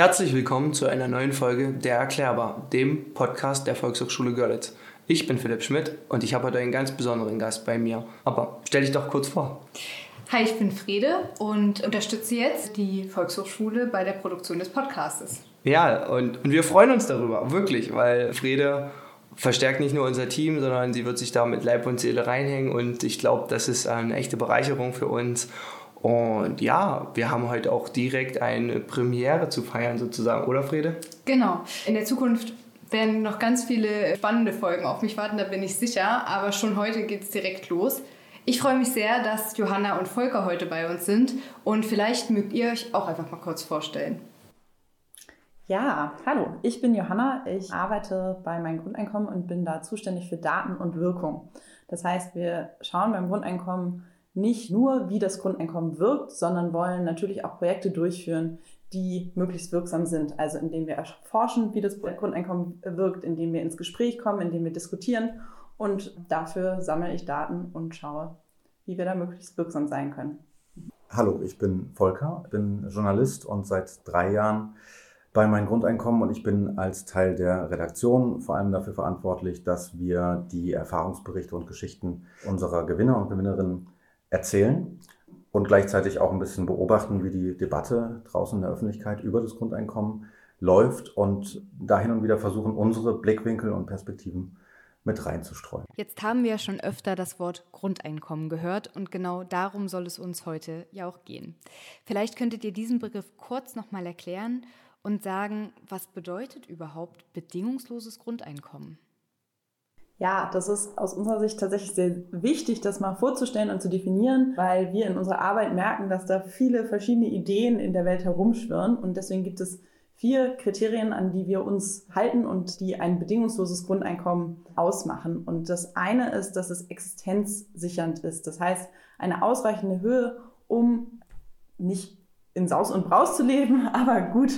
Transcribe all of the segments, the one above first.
Herzlich willkommen zu einer neuen Folge der Erklärbar, dem Podcast der Volkshochschule Görlitz. Ich bin Philipp Schmidt und ich habe heute einen ganz besonderen Gast bei mir. Aber stell dich doch kurz vor. Hi, ich bin Frede und unterstütze jetzt die Volkshochschule bei der Produktion des Podcastes. Ja, und, und wir freuen uns darüber, wirklich, weil Frede verstärkt nicht nur unser Team, sondern sie wird sich da mit Leib und Seele reinhängen und ich glaube, das ist eine echte Bereicherung für uns. Und ja, wir haben heute auch direkt eine Premiere zu feiern sozusagen, oder Frede? Genau. In der Zukunft werden noch ganz viele spannende Folgen auf mich warten, da bin ich sicher. Aber schon heute geht es direkt los. Ich freue mich sehr, dass Johanna und Volker heute bei uns sind und vielleicht mögt ihr euch auch einfach mal kurz vorstellen. Ja, hallo, ich bin Johanna. Ich arbeite bei meinem Grundeinkommen und bin da zuständig für Daten und Wirkung. Das heißt, wir schauen beim Grundeinkommen nicht nur, wie das Grundeinkommen wirkt, sondern wollen natürlich auch Projekte durchführen, die möglichst wirksam sind. Also indem wir erforschen, wie das Grundeinkommen wirkt, indem wir ins Gespräch kommen, indem wir diskutieren. Und dafür sammle ich Daten und schaue, wie wir da möglichst wirksam sein können. Hallo, ich bin Volker, bin Journalist und seit drei Jahren bei meinem Grundeinkommen und ich bin als Teil der Redaktion vor allem dafür verantwortlich, dass wir die Erfahrungsberichte und Geschichten unserer Gewinner und Gewinnerinnen erzählen und gleichzeitig auch ein bisschen beobachten, wie die Debatte draußen in der Öffentlichkeit über das Grundeinkommen läuft und da hin und wieder versuchen, unsere Blickwinkel und Perspektiven mit reinzustreuen. Jetzt haben wir ja schon öfter das Wort Grundeinkommen gehört und genau darum soll es uns heute ja auch gehen. Vielleicht könntet ihr diesen Begriff kurz nochmal erklären und sagen, was bedeutet überhaupt bedingungsloses Grundeinkommen? Ja, das ist aus unserer Sicht tatsächlich sehr wichtig, das mal vorzustellen und zu definieren, weil wir in unserer Arbeit merken, dass da viele verschiedene Ideen in der Welt herumschwirren und deswegen gibt es vier Kriterien, an die wir uns halten und die ein bedingungsloses Grundeinkommen ausmachen. Und das eine ist, dass es existenzsichernd ist. Das heißt, eine ausreichende Höhe, um nicht in Saus und Braus zu leben, aber gut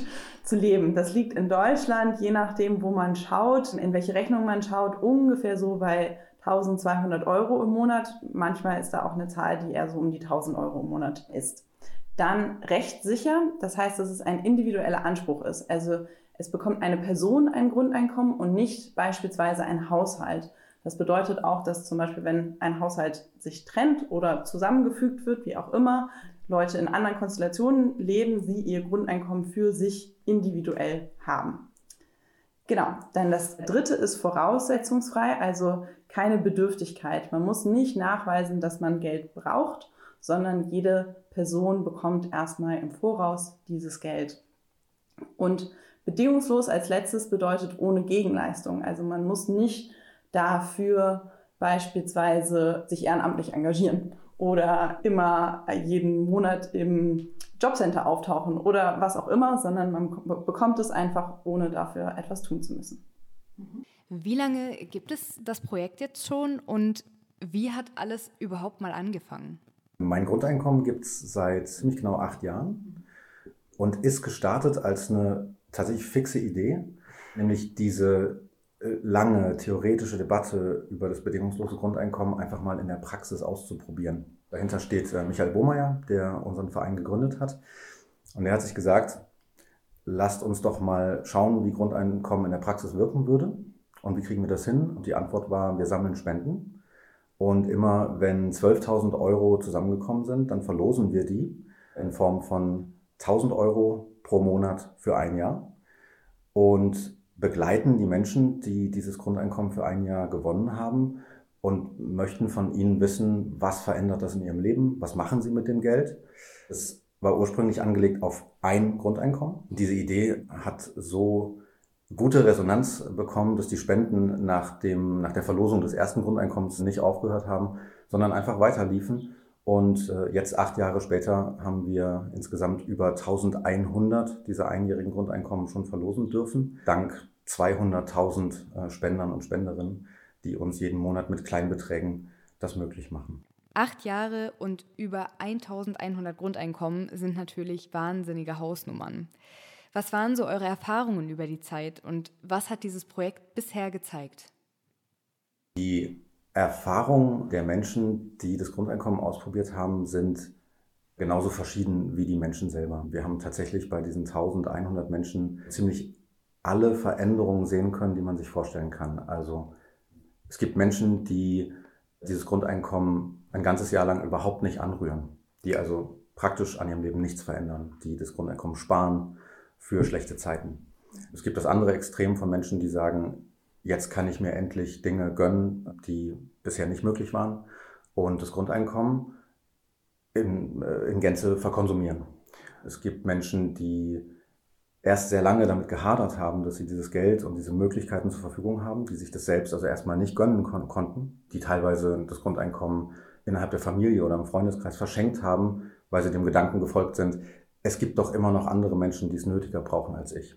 zu leben. Das liegt in Deutschland, je nachdem, wo man schaut, in welche Rechnung man schaut, ungefähr so bei 1200 Euro im Monat. Manchmal ist da auch eine Zahl, die eher so um die 1000 Euro im Monat ist. Dann rechtssicher, das heißt, dass es ein individueller Anspruch ist. Also es bekommt eine Person ein Grundeinkommen und nicht beispielsweise ein Haushalt. Das bedeutet auch, dass zum Beispiel, wenn ein Haushalt sich trennt oder zusammengefügt wird, wie auch immer, Leute in anderen Konstellationen leben, sie ihr Grundeinkommen für sich individuell haben. Genau, dann das dritte ist voraussetzungsfrei, also keine Bedürftigkeit. Man muss nicht nachweisen, dass man Geld braucht, sondern jede Person bekommt erstmal im Voraus dieses Geld. Und bedingungslos als letztes bedeutet ohne Gegenleistung. Also man muss nicht dafür beispielsweise sich ehrenamtlich engagieren oder immer jeden Monat im Jobcenter auftauchen oder was auch immer, sondern man bekommt es einfach, ohne dafür etwas tun zu müssen. Wie lange gibt es das Projekt jetzt schon und wie hat alles überhaupt mal angefangen? Mein Grundeinkommen gibt es seit ziemlich genau acht Jahren und ist gestartet als eine tatsächlich fixe Idee, nämlich diese äh, lange theoretische Debatte über das bedingungslose Grundeinkommen einfach mal in der Praxis auszuprobieren. Dahinter steht äh, Michael Bohmeier, der unseren Verein gegründet hat. Und er hat sich gesagt, lasst uns doch mal schauen, wie Grundeinkommen in der Praxis wirken würde und wie kriegen wir das hin. Und die Antwort war, wir sammeln Spenden. Und immer wenn 12.000 Euro zusammengekommen sind, dann verlosen wir die in Form von 1.000 Euro pro Monat für ein Jahr. Und begleiten die Menschen, die dieses Grundeinkommen für ein Jahr gewonnen haben und möchten von ihnen wissen, was verändert das in ihrem Leben, was machen sie mit dem Geld. Es war ursprünglich angelegt auf ein Grundeinkommen. Diese Idee hat so gute Resonanz bekommen, dass die Spenden nach, dem, nach der Verlosung des ersten Grundeinkommens nicht aufgehört haben, sondern einfach weiterliefen. Und äh, jetzt, acht Jahre später, haben wir insgesamt über 1100 dieser einjährigen Grundeinkommen schon verlosen dürfen, dank 200.000 äh, Spendern und Spenderinnen, die uns jeden Monat mit Kleinbeträgen das möglich machen. Acht Jahre und über 1100 Grundeinkommen sind natürlich wahnsinnige Hausnummern. Was waren so eure Erfahrungen über die Zeit und was hat dieses Projekt bisher gezeigt? Die Erfahrungen der Menschen, die das Grundeinkommen ausprobiert haben, sind genauso verschieden wie die Menschen selber. Wir haben tatsächlich bei diesen 1100 Menschen ziemlich alle Veränderungen sehen können, die man sich vorstellen kann. Also es gibt Menschen, die dieses Grundeinkommen ein ganzes Jahr lang überhaupt nicht anrühren, die also praktisch an ihrem Leben nichts verändern, die das Grundeinkommen sparen für schlechte Zeiten. Es gibt das andere Extrem von Menschen, die sagen, jetzt kann ich mir endlich Dinge gönnen, die bisher nicht möglich waren und das Grundeinkommen in, äh, in Gänze verkonsumieren. Es gibt Menschen, die erst sehr lange damit gehadert haben, dass sie dieses Geld und diese Möglichkeiten zur Verfügung haben, die sich das selbst also erstmal nicht gönnen kon konnten, die teilweise das Grundeinkommen innerhalb der Familie oder im Freundeskreis verschenkt haben, weil sie dem Gedanken gefolgt sind, es gibt doch immer noch andere Menschen, die es nötiger brauchen als ich.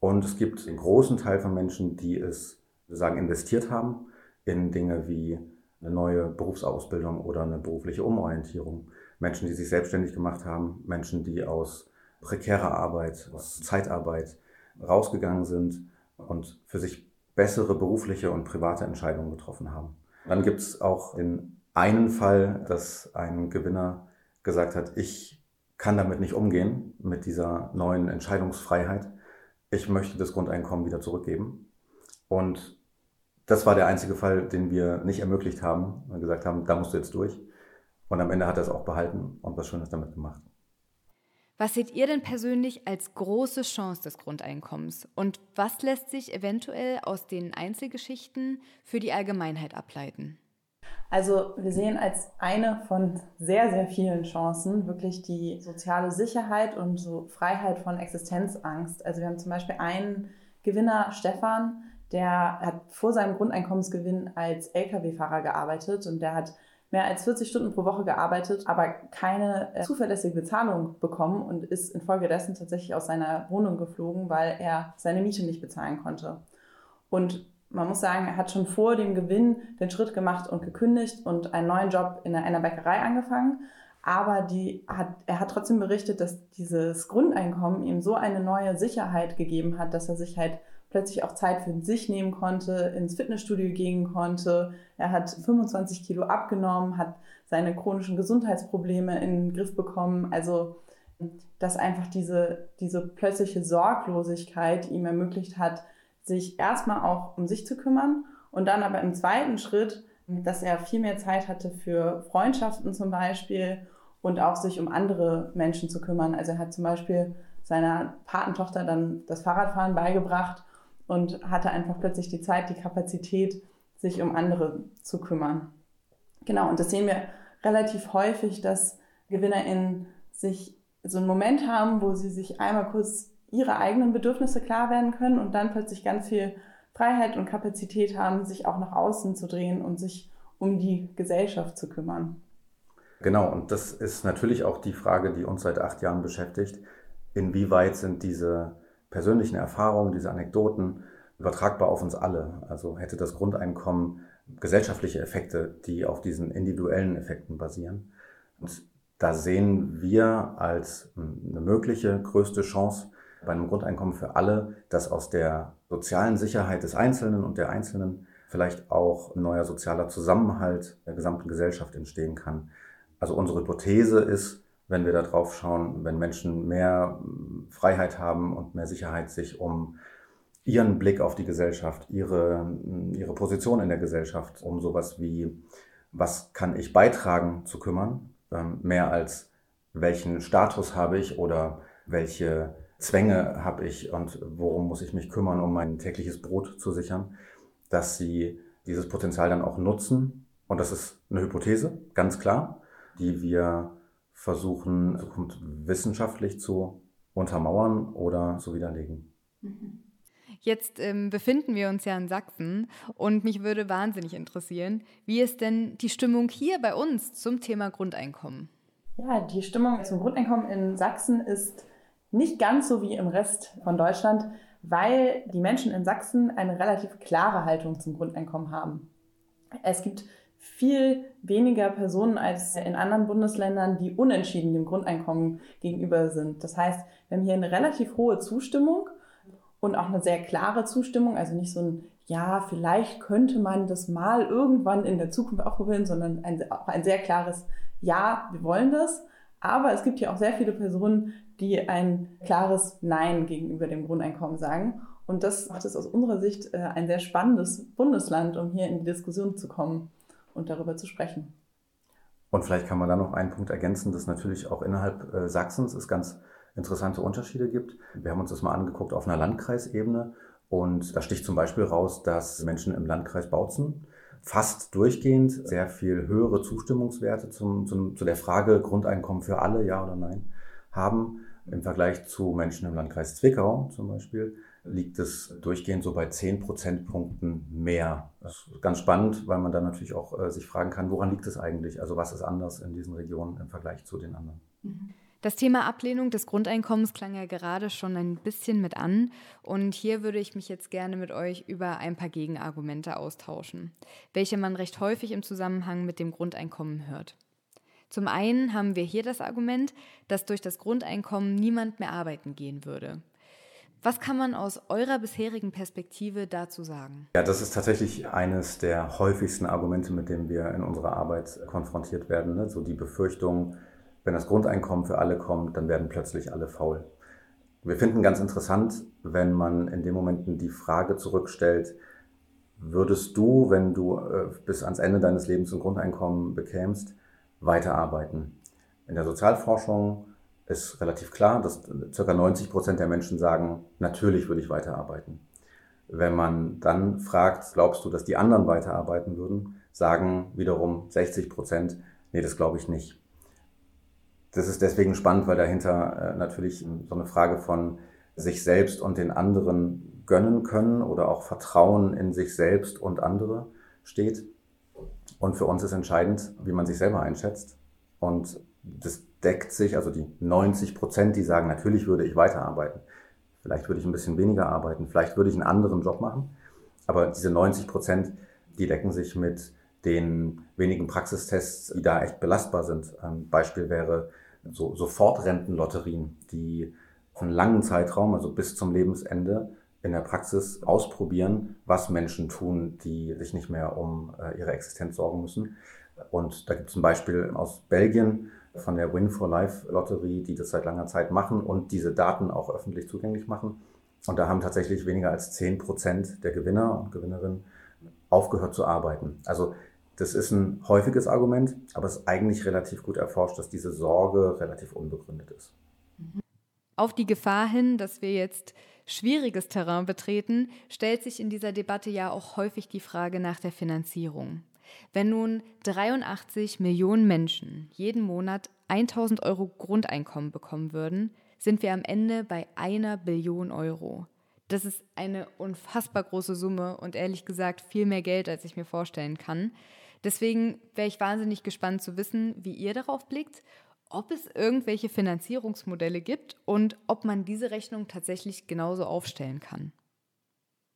Und es gibt einen großen Teil von Menschen, die es sozusagen investiert haben in Dinge wie eine neue Berufsausbildung oder eine berufliche Umorientierung. Menschen, die sich selbstständig gemacht haben, Menschen, die aus prekärer Arbeit, aus Zeitarbeit rausgegangen sind und für sich bessere berufliche und private Entscheidungen getroffen haben. Dann gibt es auch den einen Fall, dass ein Gewinner gesagt hat, ich kann damit nicht umgehen, mit dieser neuen Entscheidungsfreiheit. Ich möchte das Grundeinkommen wieder zurückgeben. Und das war der einzige Fall, den wir nicht ermöglicht haben und gesagt haben, da musst du jetzt durch. Und am Ende hat er es auch behalten und was Schönes damit gemacht. Was seht ihr denn persönlich als große Chance des Grundeinkommens? Und was lässt sich eventuell aus den Einzelgeschichten für die Allgemeinheit ableiten? Also wir sehen als eine von sehr, sehr vielen Chancen wirklich die soziale Sicherheit und so Freiheit von Existenzangst. Also wir haben zum Beispiel einen Gewinner, Stefan, der hat vor seinem Grundeinkommensgewinn als Lkw-Fahrer gearbeitet und der hat mehr als 40 Stunden pro Woche gearbeitet, aber keine äh, zuverlässige Bezahlung bekommen und ist infolgedessen tatsächlich aus seiner Wohnung geflogen, weil er seine Miete nicht bezahlen konnte. Und man muss sagen, er hat schon vor dem Gewinn den Schritt gemacht und gekündigt und einen neuen Job in einer Bäckerei angefangen. Aber die hat, er hat trotzdem berichtet, dass dieses Grundeinkommen ihm so eine neue Sicherheit gegeben hat, dass er sich halt plötzlich auch Zeit für sich nehmen konnte, ins Fitnessstudio gehen konnte. Er hat 25 Kilo abgenommen, hat seine chronischen Gesundheitsprobleme in den Griff bekommen. Also, dass einfach diese, diese plötzliche Sorglosigkeit ihm ermöglicht hat, sich erstmal auch um sich zu kümmern und dann aber im zweiten Schritt, dass er viel mehr Zeit hatte für Freundschaften zum Beispiel und auch sich um andere Menschen zu kümmern. Also er hat zum Beispiel seiner Patentochter dann das Fahrradfahren beigebracht und hatte einfach plötzlich die Zeit, die Kapazität, sich um andere zu kümmern. Genau, und das sehen wir relativ häufig, dass GewinnerInnen sich so einen Moment haben, wo sie sich einmal kurz ihre eigenen Bedürfnisse klar werden können und dann plötzlich ganz viel Freiheit und Kapazität haben, sich auch nach außen zu drehen und sich um die Gesellschaft zu kümmern. Genau, und das ist natürlich auch die Frage, die uns seit acht Jahren beschäftigt. Inwieweit sind diese persönlichen Erfahrungen, diese Anekdoten übertragbar auf uns alle. Also hätte das Grundeinkommen gesellschaftliche Effekte, die auf diesen individuellen Effekten basieren. Und da sehen wir als eine mögliche größte Chance bei einem Grundeinkommen für alle, dass aus der sozialen Sicherheit des Einzelnen und der Einzelnen vielleicht auch ein neuer sozialer Zusammenhalt der gesamten Gesellschaft entstehen kann. Also unsere Hypothese ist, wenn wir da drauf schauen, wenn Menschen mehr Freiheit haben und mehr Sicherheit sich um ihren Blick auf die Gesellschaft, ihre, ihre Position in der Gesellschaft, um sowas wie, was kann ich beitragen, zu kümmern, ähm, mehr als welchen Status habe ich oder welche Zwänge habe ich und worum muss ich mich kümmern, um mein tägliches Brot zu sichern, dass sie dieses Potenzial dann auch nutzen. Und das ist eine Hypothese, ganz klar, die wir versuchen, Zukunft wissenschaftlich zu untermauern oder zu widerlegen. Mhm. Jetzt ähm, befinden wir uns ja in Sachsen und mich würde wahnsinnig interessieren, wie ist denn die Stimmung hier bei uns zum Thema Grundeinkommen? Ja, die Stimmung zum Grundeinkommen in Sachsen ist nicht ganz so wie im Rest von Deutschland, weil die Menschen in Sachsen eine relativ klare Haltung zum Grundeinkommen haben. Es gibt viel weniger Personen als in anderen Bundesländern, die unentschieden dem Grundeinkommen gegenüber sind. Das heißt, wir haben hier eine relativ hohe Zustimmung und auch eine sehr klare Zustimmung, also nicht so ein ja, vielleicht könnte man das mal irgendwann in der Zukunft auch probieren, sondern ein, auch ein sehr klares Ja, wir wollen das. Aber es gibt hier auch sehr viele Personen, die ein klares Nein gegenüber dem Grundeinkommen sagen. Und das macht es aus unserer Sicht äh, ein sehr spannendes Bundesland, um hier in die Diskussion zu kommen und darüber zu sprechen. Und vielleicht kann man da noch einen Punkt ergänzen, dass natürlich auch innerhalb äh, Sachsens es ganz interessante Unterschiede gibt. Wir haben uns das mal angeguckt auf einer Landkreisebene und da sticht zum Beispiel raus, dass Menschen im Landkreis Bautzen fast durchgehend sehr viel höhere Zustimmungswerte zum, zum, zu der Frage Grundeinkommen für alle, ja oder nein, haben. Im Vergleich zu Menschen im Landkreis Zwickau zum Beispiel liegt es durchgehend so bei 10 Prozentpunkten mehr. Das ist ganz spannend, weil man dann natürlich auch äh, sich fragen kann, woran liegt es eigentlich? Also was ist anders in diesen Regionen im Vergleich zu den anderen? Mhm. Das Thema Ablehnung des Grundeinkommens klang ja gerade schon ein bisschen mit an. Und hier würde ich mich jetzt gerne mit euch über ein paar Gegenargumente austauschen, welche man recht häufig im Zusammenhang mit dem Grundeinkommen hört. Zum einen haben wir hier das Argument, dass durch das Grundeinkommen niemand mehr arbeiten gehen würde. Was kann man aus eurer bisherigen Perspektive dazu sagen? Ja, das ist tatsächlich eines der häufigsten Argumente, mit denen wir in unserer Arbeit konfrontiert werden. Ne? So die Befürchtung, wenn das Grundeinkommen für alle kommt, dann werden plötzlich alle faul. Wir finden ganz interessant, wenn man in dem Moment die Frage zurückstellt, würdest du, wenn du äh, bis ans Ende deines Lebens ein Grundeinkommen bekämst, weiterarbeiten? In der Sozialforschung ist relativ klar, dass ca. 90 Prozent der Menschen sagen, natürlich würde ich weiterarbeiten. Wenn man dann fragt, glaubst du, dass die anderen weiterarbeiten würden, sagen wiederum 60 Prozent, nee, das glaube ich nicht das ist deswegen spannend, weil dahinter äh, natürlich so eine Frage von sich selbst und den anderen gönnen können oder auch Vertrauen in sich selbst und andere steht. Und für uns ist entscheidend, wie man sich selber einschätzt. Und das deckt sich, also die 90 Prozent, die sagen, natürlich würde ich weiterarbeiten. Vielleicht würde ich ein bisschen weniger arbeiten, vielleicht würde ich einen anderen Job machen. Aber diese 90 Prozent, die decken sich mit den wenigen Praxistests, die da echt belastbar sind. Ein Beispiel wäre so Sofortrentenlotterien, die für einen langen Zeitraum, also bis zum Lebensende, in der Praxis ausprobieren, was Menschen tun, die sich nicht mehr um äh, ihre Existenz sorgen müssen. Und da gibt es ein Beispiel aus Belgien von der Win for Life Lotterie, die das seit langer Zeit machen und diese Daten auch öffentlich zugänglich machen. Und da haben tatsächlich weniger als 10 Prozent der Gewinner und Gewinnerinnen aufgehört zu arbeiten. Also das ist ein häufiges Argument, aber es ist eigentlich relativ gut erforscht, dass diese Sorge relativ unbegründet ist. Auf die Gefahr hin, dass wir jetzt schwieriges Terrain betreten, stellt sich in dieser Debatte ja auch häufig die Frage nach der Finanzierung. Wenn nun 83 Millionen Menschen jeden Monat 1000 Euro Grundeinkommen bekommen würden, sind wir am Ende bei einer Billion Euro. Das ist eine unfassbar große Summe und ehrlich gesagt viel mehr Geld, als ich mir vorstellen kann. Deswegen wäre ich wahnsinnig gespannt zu wissen, wie ihr darauf blickt, ob es irgendwelche Finanzierungsmodelle gibt und ob man diese Rechnung tatsächlich genauso aufstellen kann.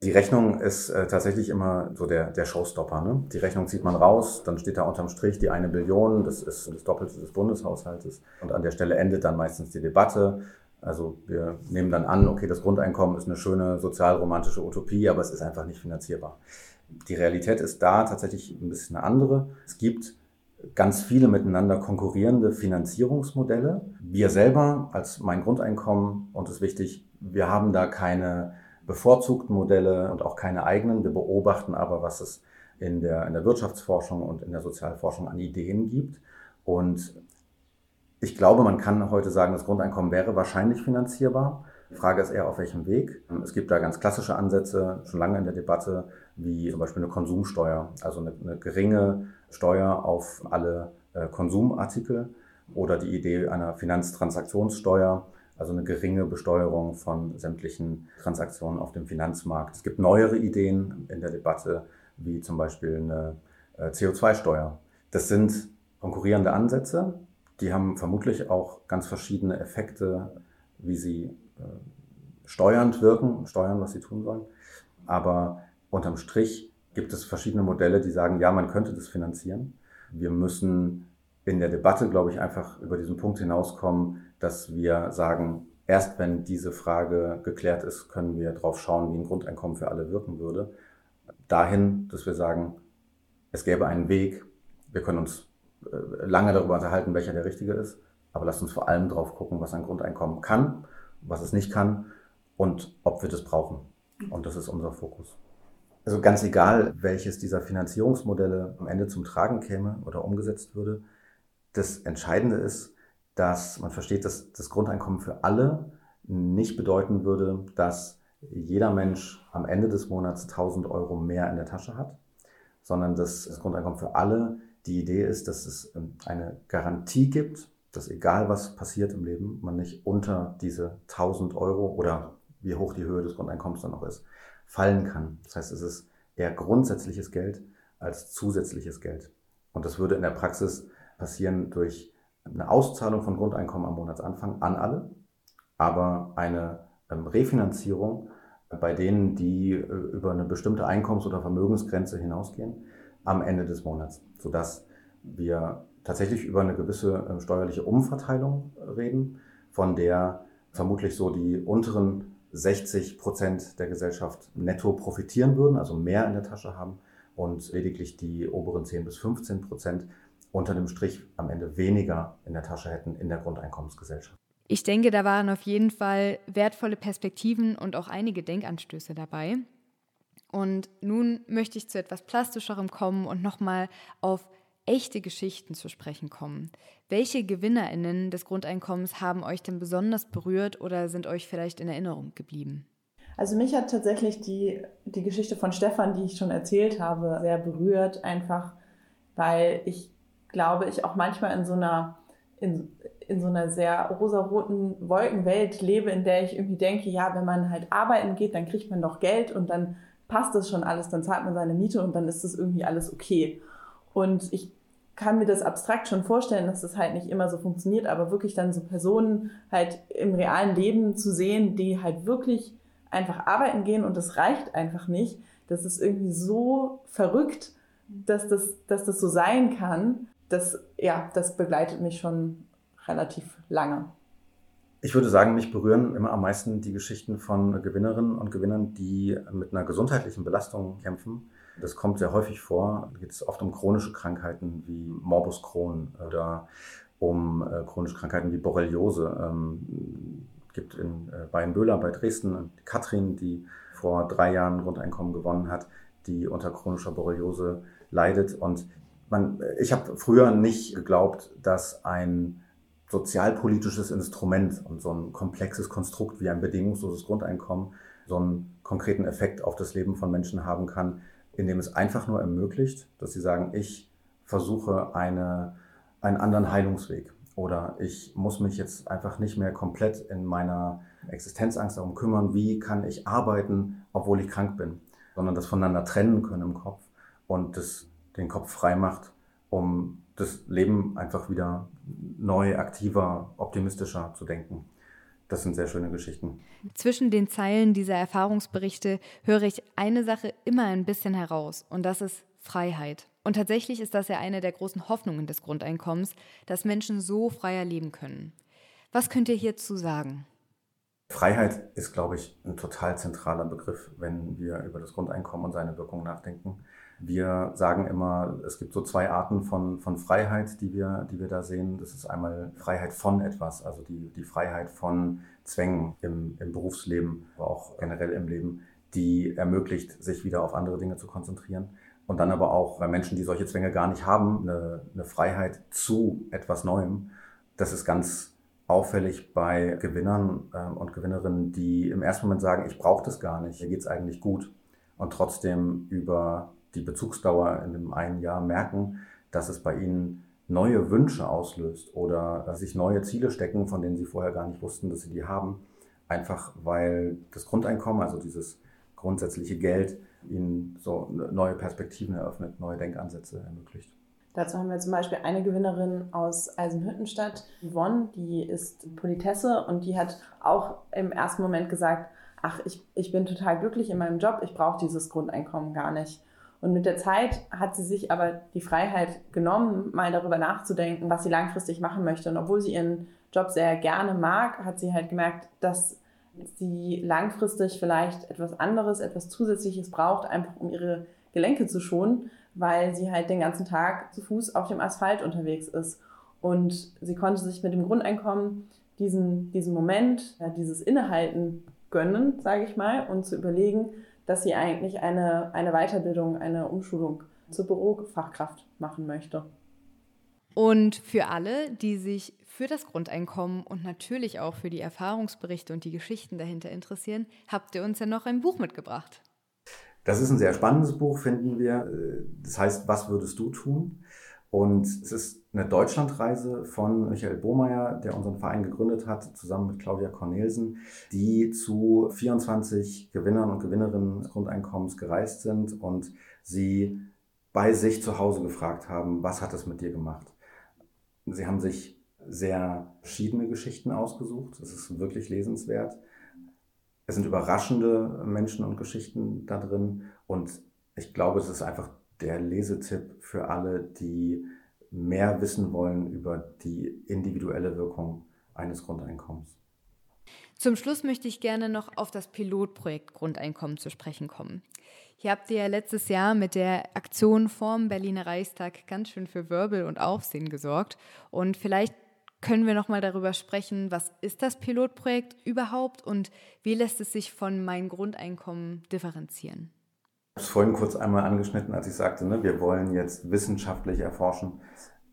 Die Rechnung ist äh, tatsächlich immer so der, der Showstopper. Ne? Die Rechnung zieht man raus, dann steht da unterm Strich die eine Billion, das ist das Doppelte des Bundeshaushaltes. Und an der Stelle endet dann meistens die Debatte. Also wir nehmen dann an, okay, das Grundeinkommen ist eine schöne sozialromantische Utopie, aber es ist einfach nicht finanzierbar. Die Realität ist da tatsächlich ein bisschen eine andere. Es gibt ganz viele miteinander konkurrierende Finanzierungsmodelle. Wir selber als mein Grundeinkommen, und es ist wichtig, wir haben da keine bevorzugten Modelle und auch keine eigenen. Wir beobachten aber, was es in der, in der Wirtschaftsforschung und in der Sozialforschung an Ideen gibt. Und ich glaube, man kann heute sagen, das Grundeinkommen wäre wahrscheinlich finanzierbar. Die Frage ist eher, auf welchem Weg. Es gibt da ganz klassische Ansätze, schon lange in der Debatte, wie zum Beispiel eine Konsumsteuer, also eine, eine geringe Steuer auf alle äh, Konsumartikel oder die Idee einer Finanztransaktionssteuer, also eine geringe Besteuerung von sämtlichen Transaktionen auf dem Finanzmarkt. Es gibt neuere Ideen in der Debatte, wie zum Beispiel eine äh, CO2-Steuer. Das sind konkurrierende Ansätze, die haben vermutlich auch ganz verschiedene Effekte, wie sie äh, steuernd wirken, steuern, was sie tun sollen. Aber unterm Strich gibt es verschiedene Modelle, die sagen, ja, man könnte das finanzieren. Wir müssen in der Debatte, glaube ich, einfach über diesen Punkt hinauskommen, dass wir sagen, erst wenn diese Frage geklärt ist, können wir drauf schauen, wie ein Grundeinkommen für alle wirken würde. Dahin, dass wir sagen, es gäbe einen Weg, wir können uns äh, lange darüber unterhalten, welcher der richtige ist, Aber lasst uns vor allem drauf gucken, was ein Grundeinkommen kann, was es nicht kann und ob wir das brauchen. Und das ist unser Fokus. Also ganz egal, welches dieser Finanzierungsmodelle am Ende zum Tragen käme oder umgesetzt würde, das Entscheidende ist, dass man versteht, dass das Grundeinkommen für alle nicht bedeuten würde, dass jeder Mensch am Ende des Monats 1000 Euro mehr in der Tasche hat, sondern dass das Grundeinkommen für alle die Idee ist, dass es ähm, eine Garantie gibt, dass egal was passiert im Leben, man nicht unter diese 1000 Euro oder wie hoch die Höhe des Grundeinkommens dann noch ist, fallen kann. Das heißt, es ist eher grundsätzliches Geld als zusätzliches Geld. Und das würde in der Praxis passieren durch eine Auszahlung von Grundeinkommen am Monatsanfang an alle, aber eine ähm, Refinanzierung bei denen, die äh, über eine bestimmte Einkommens- oder Vermögensgrenze hinausgehen, am Ende des Monats, sodass wir tatsächlich über eine gewisse ähm, steuerliche Umverteilung reden, von der vermutlich so die unteren 60 Prozent der Gesellschaft netto profitieren würden, also mehr in der Tasche haben und lediglich die oberen 10 bis 15 Prozent unter dem Strich am Ende weniger in der Tasche hätten in der Grundeinkommensgesellschaft. Ich denke, da waren auf jeden Fall wertvolle Perspektiven und auch einige Denkanstöße dabei. Und nun möchte ich zu etwas Plastischerem kommen und nochmal auf echte Geschichten zu sprechen kommen. Welche GewinnerInnen des Grundeinkommens haben euch denn besonders berührt oder sind euch vielleicht in Erinnerung geblieben? Also mich hat tatsächlich die, die Geschichte von Stefan, die ich schon erzählt habe, sehr berührt, einfach weil ich glaube, ich auch manchmal in so einer, in, in so einer sehr rosaroten Wolkenwelt lebe, in der ich irgendwie denke, ja, wenn man halt arbeiten geht, dann kriegt man doch Geld und dann passt das schon alles, dann zahlt man seine Miete und dann ist das irgendwie alles okay. Und ich kann mir das abstrakt schon vorstellen, dass das halt nicht immer so funktioniert, aber wirklich dann so Personen halt im realen Leben zu sehen, die halt wirklich einfach arbeiten gehen und das reicht einfach nicht. Das ist irgendwie so verrückt, dass das, dass das so sein kann. Das, ja, das begleitet mich schon relativ lange. Ich würde sagen, mich berühren immer am meisten die Geschichten von Gewinnerinnen und Gewinnern, die mit einer gesundheitlichen Belastung kämpfen das kommt sehr häufig vor. Da geht es oft um chronische Krankheiten wie Morbus Crohn oder um äh, chronische Krankheiten wie Borreliose. Ähm, gibt in äh, Bayern-Böhler bei Dresden Katrin, die vor drei Jahren Grundeinkommen gewonnen hat, die unter chronischer Borreliose leidet. Und man, ich habe früher nicht geglaubt, dass ein sozialpolitisches Instrument und so ein komplexes Konstrukt wie ein bedingungsloses Grundeinkommen so einen konkreten Effekt auf das Leben von Menschen haben kann, indem es einfach nur ermöglicht, dass sie sagen, ich versuche eine, einen anderen Heilungsweg oder ich muss mich jetzt einfach nicht mehr komplett in meiner Existenzangst darum kümmern, wie kann ich arbeiten, obwohl ich krank bin, sondern das voneinander trennen können im Kopf und das den Kopf frei macht, um das Leben einfach wieder neu, aktiver, optimistischer zu denken. Das sind sehr schöne Geschichten. Zwischen den Zeilen dieser Erfahrungsberichte höre ich eine Sache immer ein bisschen heraus und das ist Freiheit. Und tatsächlich ist das ja eine der großen Hoffnungen des Grundeinkommens, dass Menschen so freier leben können. Was könnt ihr hierzu sagen? Freiheit ist, glaube ich, ein total zentraler Begriff, wenn wir über das Grundeinkommen und seine Wirkung nachdenken. Wir sagen immer, es gibt so zwei Arten von, von Freiheit, die wir, die wir da sehen. Das ist einmal Freiheit von etwas, also die, die Freiheit von Zwängen im, im Berufsleben, aber auch generell im Leben, die ermöglicht, sich wieder auf andere Dinge zu konzentrieren. Und dann aber auch bei Menschen, die solche Zwänge gar nicht haben, eine, eine Freiheit zu etwas Neuem. Das ist ganz auffällig bei Gewinnern äh, und Gewinnerinnen, die im ersten Moment sagen, ich brauche das gar nicht, hier geht's eigentlich gut. Und trotzdem über die Bezugsdauer in dem einen Jahr merken, dass es bei ihnen neue Wünsche auslöst oder sich neue Ziele stecken, von denen sie vorher gar nicht wussten, dass sie die haben. Einfach weil das Grundeinkommen, also dieses grundsätzliche Geld, ihnen so neue Perspektiven eröffnet, neue Denkansätze ermöglicht. Dazu haben wir zum Beispiel eine Gewinnerin aus Eisenhüttenstadt, Yvonne, die ist Politesse und die hat auch im ersten Moment gesagt, ach, ich, ich bin total glücklich in meinem Job, ich brauche dieses Grundeinkommen gar nicht. Und mit der Zeit hat sie sich aber die Freiheit genommen, mal darüber nachzudenken, was sie langfristig machen möchte. Und obwohl sie ihren Job sehr gerne mag, hat sie halt gemerkt, dass sie langfristig vielleicht etwas anderes, etwas Zusätzliches braucht, einfach um ihre Gelenke zu schonen, weil sie halt den ganzen Tag zu Fuß auf dem Asphalt unterwegs ist. Und sie konnte sich mit dem Grundeinkommen diesen, diesen Moment, dieses Innehalten gönnen, sage ich mal, und zu überlegen, dass sie eigentlich eine, eine Weiterbildung, eine Umschulung zur Bürofachkraft machen möchte. Und für alle, die sich für das Grundeinkommen und natürlich auch für die Erfahrungsberichte und die Geschichten dahinter interessieren, habt ihr uns ja noch ein Buch mitgebracht. Das ist ein sehr spannendes Buch, finden wir. Das heißt, was würdest du tun? Und es ist eine Deutschlandreise von Michael Bohmeier, der unseren Verein gegründet hat, zusammen mit Claudia Cornelsen, die zu 24 Gewinnern und Gewinnerinnen des Grundeinkommens gereist sind und sie bei sich zu Hause gefragt haben, was hat es mit dir gemacht? Sie haben sich sehr verschiedene Geschichten ausgesucht. Es ist wirklich lesenswert. Es sind überraschende Menschen und Geschichten da drin. Und ich glaube, es ist einfach der Lesetipp für alle, die mehr wissen wollen über die individuelle Wirkung eines Grundeinkommens. Zum Schluss möchte ich gerne noch auf das Pilotprojekt Grundeinkommen zu sprechen kommen. Hier habt ihr ja letztes Jahr mit der Aktion vorm Berliner Reichstag ganz schön für Wirbel und Aufsehen gesorgt. Und vielleicht können wir noch mal darüber sprechen, was ist das Pilotprojekt überhaupt und wie lässt es sich von meinem Grundeinkommen differenzieren? Ich habe es vorhin kurz einmal angeschnitten, als ich sagte, ne, wir wollen jetzt wissenschaftlich erforschen,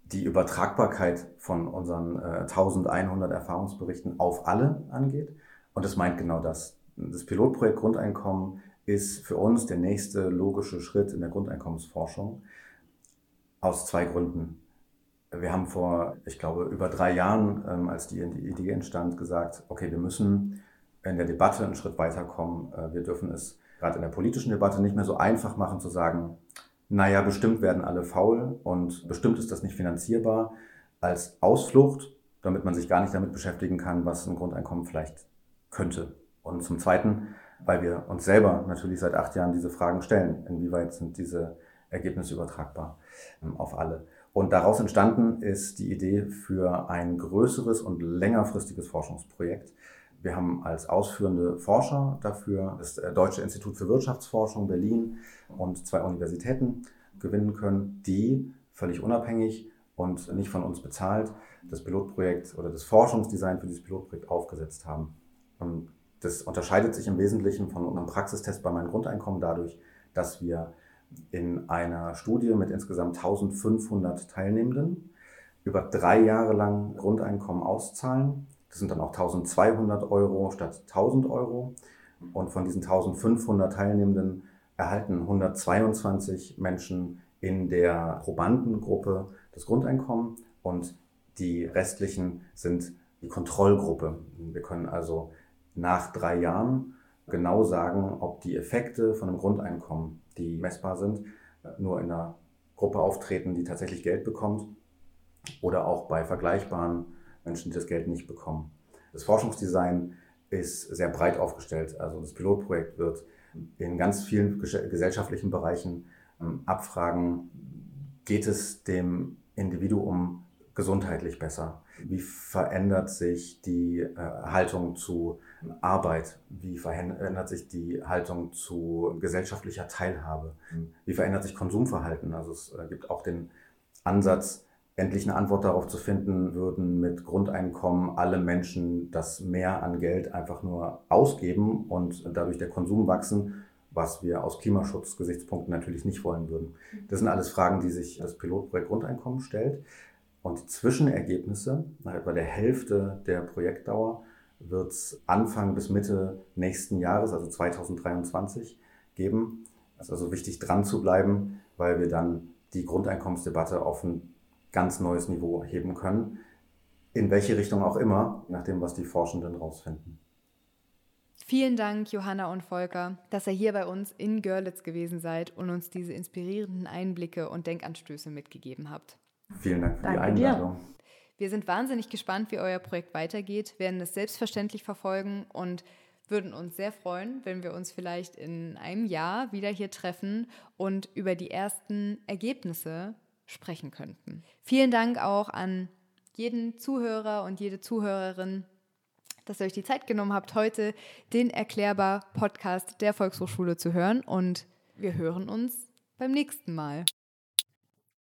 die Übertragbarkeit von unseren äh, 1100 Erfahrungsberichten auf alle angeht. Und das meint genau das. Das Pilotprojekt Grundeinkommen ist für uns der nächste logische Schritt in der Grundeinkommensforschung aus zwei Gründen. Wir haben vor, ich glaube, über drei Jahren, ähm, als die Idee entstand, gesagt, okay, wir müssen in der Debatte einen Schritt weiterkommen. Äh, wir dürfen es gerade in der politischen Debatte nicht mehr so einfach machen zu sagen, naja, bestimmt werden alle faul und bestimmt ist das nicht finanzierbar als Ausflucht, damit man sich gar nicht damit beschäftigen kann, was ein Grundeinkommen vielleicht könnte. Und zum Zweiten, weil wir uns selber natürlich seit acht Jahren diese Fragen stellen, inwieweit sind diese Ergebnisse übertragbar ähm, auf alle. Und daraus entstanden ist die Idee für ein größeres und längerfristiges Forschungsprojekt. Wir haben als ausführende Forscher dafür das äh, Deutsche Institut für Wirtschaftsforschung Berlin und zwei Universitäten gewinnen können, die völlig unabhängig und nicht von uns bezahlt das Pilotprojekt oder das Forschungsdesign für dieses Pilotprojekt aufgesetzt haben. Und das unterscheidet sich im Wesentlichen von unserem Praxistest bei meinem Grundeinkommen dadurch, dass wir in einer Studie mit insgesamt 1500 Teilnehmenden über drei Jahre lang Grundeinkommen auszahlen. Das sind dann auch 1200 Euro statt 1000 Euro. Und von diesen 1500 Teilnehmenden erhalten 122 Menschen in der Probandengruppe das Grundeinkommen und die restlichen sind die Kontrollgruppe. Wir können also nach drei Jahren genau sagen, ob die Effekte von einem Grundeinkommen, die messbar sind, nur in einer Gruppe auftreten, die tatsächlich Geld bekommt oder auch bei vergleichbaren Menschen, die das Geld nicht bekommen. Das Forschungsdesign ist sehr breit aufgestellt. Also das Pilotprojekt wird in ganz vielen gesellschaftlichen Bereichen ähm, abfragen, geht es dem Individuum gesundheitlich besser? Wie verändert sich die äh, Haltung zu Arbeit? Wie verändert sich die Haltung zu gesellschaftlicher Teilhabe? Wie verändert sich Konsumverhalten? Also es äh, gibt auch den Ansatz, endlich eine Antwort darauf zu finden, würden mit Grundeinkommen alle Menschen das mehr an Geld einfach nur ausgeben und dadurch der Konsum wachsen, was wir aus Klimaschutzgesichtspunkten natürlich nicht wollen würden. Das sind alles Fragen, die sich das Pilotprojekt Grundeinkommen stellt. Und die Zwischenergebnisse, nach etwa der Hälfte der Projektdauer, wird es Anfang bis Mitte nächsten Jahres, also 2023, geben. Es ist also wichtig, dran zu bleiben, weil wir dann die Grundeinkommensdebatte auf ein ganz neues Niveau heben können. In welche Richtung auch immer, nach dem, was die Forschenden rausfinden. Vielen Dank, Johanna und Volker, dass ihr hier bei uns in Görlitz gewesen seid und uns diese inspirierenden Einblicke und Denkanstöße mitgegeben habt. Vielen Dank für Danke die Einladung. Dir. Wir sind wahnsinnig gespannt, wie euer Projekt weitergeht, werden es selbstverständlich verfolgen und würden uns sehr freuen, wenn wir uns vielleicht in einem Jahr wieder hier treffen und über die ersten Ergebnisse sprechen könnten. Vielen Dank auch an jeden Zuhörer und jede Zuhörerin, dass ihr euch die Zeit genommen habt, heute den Erklärbar Podcast der Volkshochschule zu hören und wir hören uns beim nächsten Mal.